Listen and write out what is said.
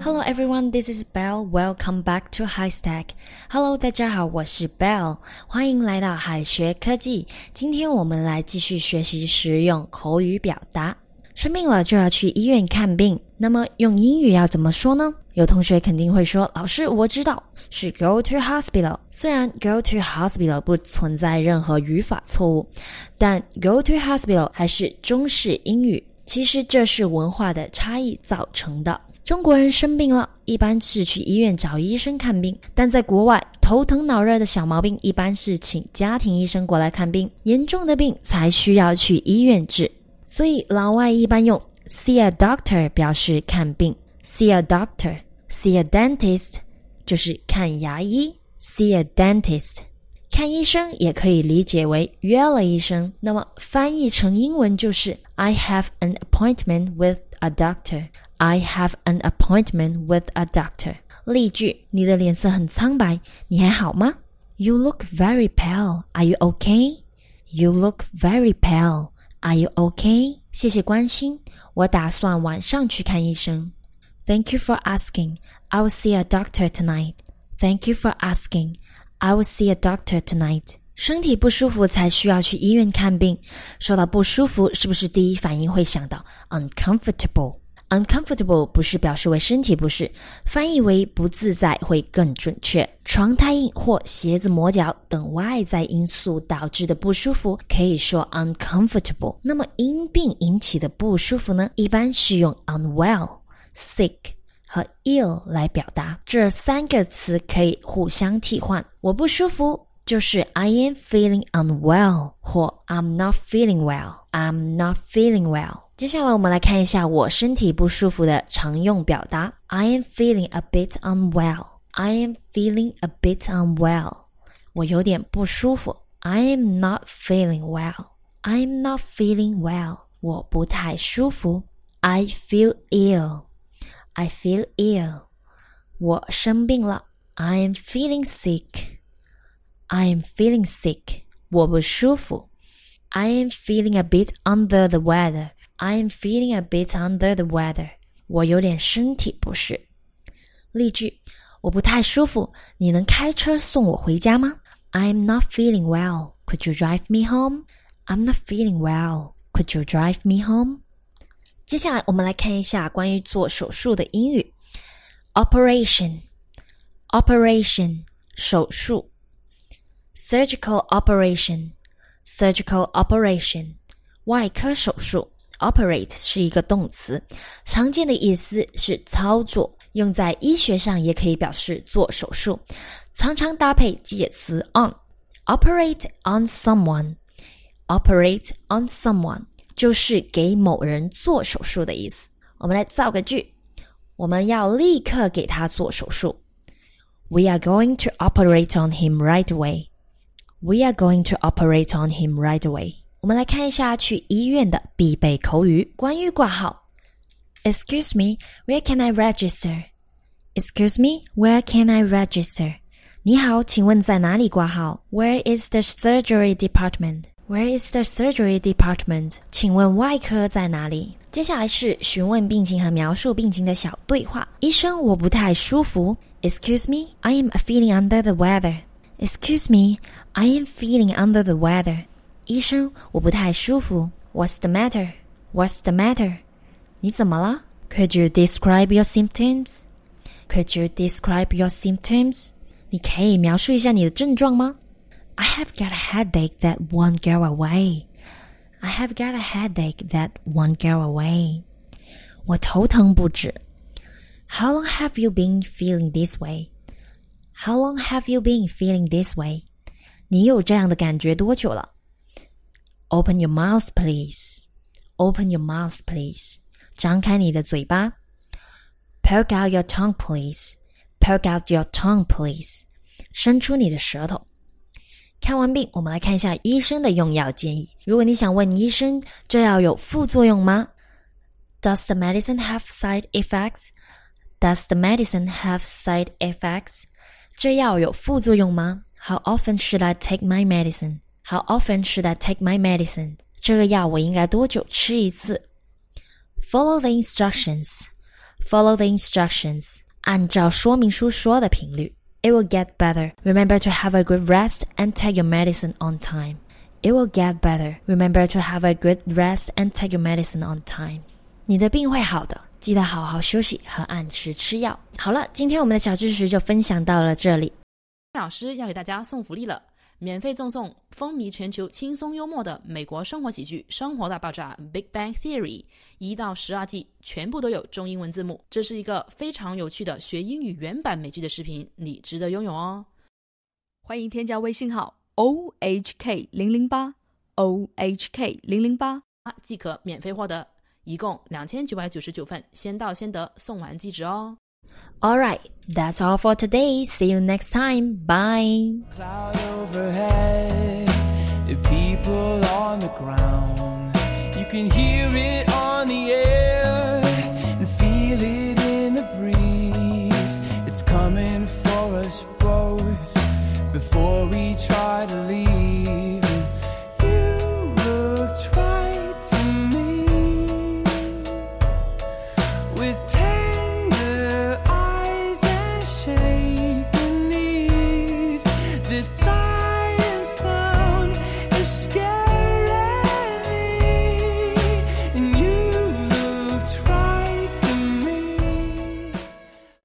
Hello everyone, this is Bell. Welcome back to High Stack. Hello，大家好，我是 Bell，欢迎来到海学科技。今天我们来继续学习实用口语表达。生病了就要去医院看病，那么用英语要怎么说呢？有同学肯定会说：“老师，我知道是 go to hospital。”虽然 go to hospital 不存在任何语法错误，但 go to hospital 还是中式英语。其实这是文化的差异造成的。中国人生病了，一般是去医院找医生看病；但在国外，头疼脑热的小毛病一般是请家庭医生过来看病，严重的病才需要去医院治。所以老外一般用 see a doctor 表示看病，see a doctor，see a dentist 就是看牙医，see a dentist。看医生也可以理解为约了医生，那么翻译成英文就是 I have an appointment with a doctor. I have an appointment with a doctor. 例句：你的脸色很苍白，你还好吗？You look very pale. Are you okay? You look very pale. Are you okay? 谢谢关心，我打算晚上去看医生。Thank you for asking. I will see a doctor tonight. Thank you for asking. I will see a doctor tonight. 身体不舒服才需要去医院看病。说到不舒服，是不是第一反应会想到 uncomfortable? Uncomfortable 不是表示为身体不适，翻译为不自在会更准确。床太硬或鞋子磨脚等外在因素导致的不舒服，可以说 uncomfortable。那么因病引起的不舒服呢，一般是用 unwell、sick 和 ill 来表达。这三个词可以互相替换。我不舒服就是 I am feeling unwell 或 I'm not feeling well。I'm not feeling well。接下来我们来看一下我身体不舒服的常用表达。I am feeling a bit unwell. I am feeling a bit unwell. 我有点不舒服。I am not feeling well. I am not feeling well. 我不太舒服。I feel ill. I feel ill. 我生病了。I am feeling sick. I am feeling sick. 我不舒服。I am feeling a bit under the weather. I am feeling a bit under the weather. 我有点身体不适。例句：我不太舒服，你能开车送我回家吗？I'm not feeling well. Could you drive me home? I'm not feeling well. Could you drive me home? 接下来我们来看一下关于做手术的英语。Operation, operation 手术。 Surgical operation, surgical operation 外科手术。Operate 是一个动词，常见的意思是操作，用在医学上也可以表示做手术，常常搭配介词 on。Operate on someone, operate on someone 就是给某人做手术的意思。我们来造个句，我们要立刻给他做手术。We are going to operate on him right away. We are going to operate on him right away. 我们来看一下去医院的必备口语。关于挂号，Excuse me, where can I register? Excuse me, where can I register? 你好，请问在哪里挂号？Where is the surgery department? Where is the surgery department? 请问外科在哪里？接下来是询问病情和描述病情的小对话。医生，我不太舒服。Excuse me, I am feeling under the weather. Excuse me, I am feeling under the weather. 医生，我不太舒服。What's the matter? What's the matter? 你怎么了？Could you describe your symptoms? Could you describe your symptoms? 你可以描述一下你的症状吗？I have got a headache that won't go away. I have got a headache that won't go away. 我头疼不止。How long have you been feeling this way? How long have you been feeling this way? 你有这样的感觉多久了？Open your mouth, please. Open your mouth, please. 张开你的嘴巴。Poke out your tongue, please. Poke out your tongue, please. 伸出你的舌头。看完病，我们来看一下医生的用药建议。如果你想问医生这药有副作用吗？Does the medicine have side effects? Does the medicine have side effects? 这药有副作用吗？How often should I take my medicine? How often should I take my medicine? 这个药我应该多久吃一次？Follow the instructions. Follow the instructions. 按照说明书说的频率。It will get better. Remember to have a good rest and take your medicine on time. It will get better. Remember to have a good rest and take your medicine on time. 你的病会好的， 记得好好休息和按时吃药。好了，今天我们的小知识就分享到了这里。老师要给大家送福利了，免费赠送风靡全球、轻松幽默的美国生活喜剧《生活大爆炸》（Big Bang Theory） 一到十二季，全部都有中英文字幕。这是一个非常有趣的学英语原版美剧的视频，你值得拥有哦！欢迎添加微信号 o h k 零零八 o h k 零零八，即可免费获得。一共两千九百九十九份，先到先得，送完即止哦。All right, that's all for today. See you next time. Bye. Cloud overhead, people on the ground. You can hear it